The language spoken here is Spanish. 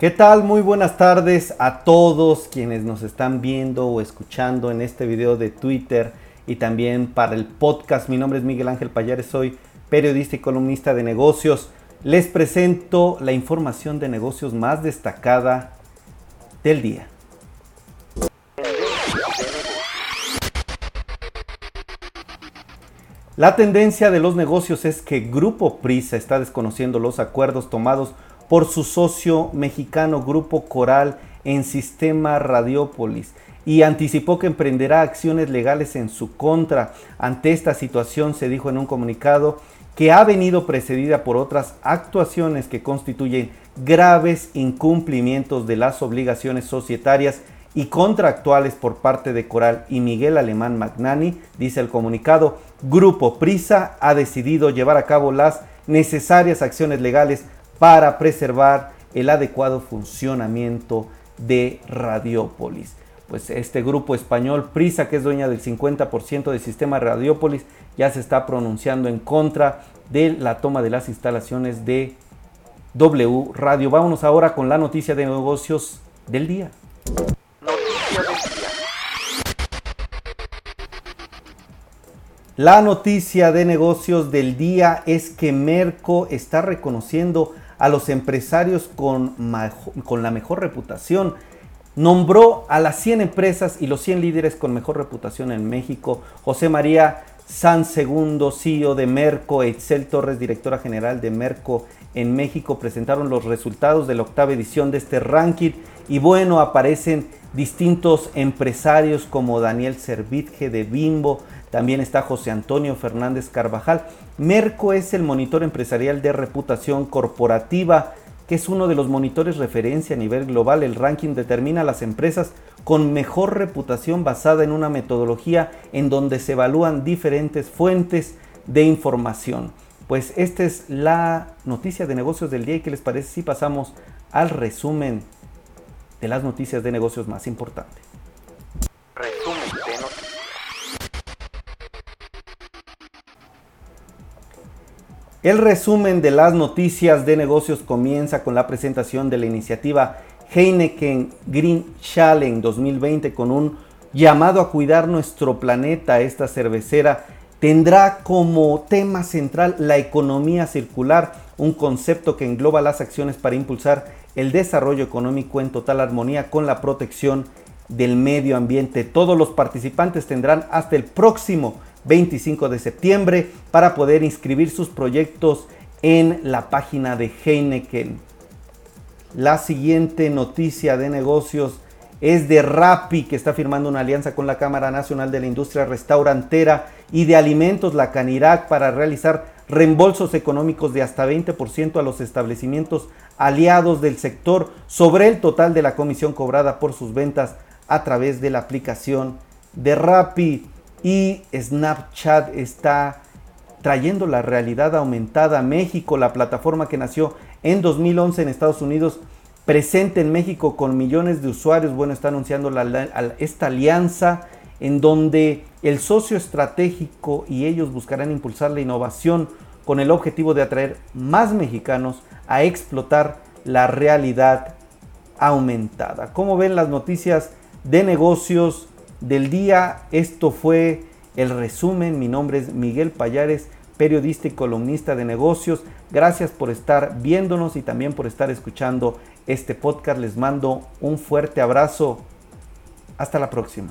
¿Qué tal? Muy buenas tardes a todos quienes nos están viendo o escuchando en este video de Twitter y también para el podcast. Mi nombre es Miguel Ángel Payares, soy periodista y columnista de negocios. Les presento la información de negocios más destacada del día. La tendencia de los negocios es que Grupo Prisa está desconociendo los acuerdos tomados por su socio mexicano Grupo Coral en Sistema Radiópolis y anticipó que emprenderá acciones legales en su contra. Ante esta situación se dijo en un comunicado que ha venido precedida por otras actuaciones que constituyen graves incumplimientos de las obligaciones societarias y contractuales por parte de Coral y Miguel Alemán Magnani, dice el comunicado, Grupo Prisa ha decidido llevar a cabo las necesarias acciones legales para preservar el adecuado funcionamiento de Radiópolis. Pues este grupo español, Prisa, que es dueña del 50% del sistema Radiópolis, ya se está pronunciando en contra de la toma de las instalaciones de W Radio. Vámonos ahora con la noticia de negocios del día. La noticia de negocios del día es que Merco está reconociendo a los empresarios con, con la mejor reputación. Nombró a las 100 empresas y los 100 líderes con mejor reputación en México. José María San Segundo, CEO de Merco, Excel Torres, directora general de Merco en México, presentaron los resultados de la octava edición de este ranking. Y bueno, aparecen distintos empresarios como Daniel Servitje de Bimbo, también está José Antonio Fernández Carvajal. Merco es el monitor empresarial de reputación corporativa, que es uno de los monitores referencia a nivel global. El ranking determina las empresas con mejor reputación basada en una metodología en donde se evalúan diferentes fuentes de información. Pues esta es la noticia de negocios del día y qué les parece si pasamos al resumen de las noticias de negocios más importantes. El resumen de las noticias de negocios comienza con la presentación de la iniciativa Heineken Green Challenge 2020 con un llamado a cuidar nuestro planeta. Esta cervecera tendrá como tema central la economía circular, un concepto que engloba las acciones para impulsar el desarrollo económico en total armonía con la protección del medio ambiente. Todos los participantes tendrán hasta el próximo 25 de septiembre para poder inscribir sus proyectos en la página de Heineken. La siguiente noticia de negocios es de Rappi, que está firmando una alianza con la Cámara Nacional de la Industria Restaurantera y de Alimentos, la Canirac, para realizar reembolsos económicos de hasta 20% a los establecimientos aliados del sector sobre el total de la comisión cobrada por sus ventas a través de la aplicación de Rappi y Snapchat está trayendo la realidad aumentada a México, la plataforma que nació en 2011 en Estados Unidos, presente en México con millones de usuarios. Bueno, está anunciando esta alianza en donde el socio estratégico y ellos buscarán impulsar la innovación con el objetivo de atraer más mexicanos a explotar la realidad aumentada. ¿Cómo ven las noticias de negocios del día. Esto fue el resumen. Mi nombre es Miguel Payares, periodista y columnista de negocios. Gracias por estar viéndonos y también por estar escuchando este podcast. Les mando un fuerte abrazo. Hasta la próxima.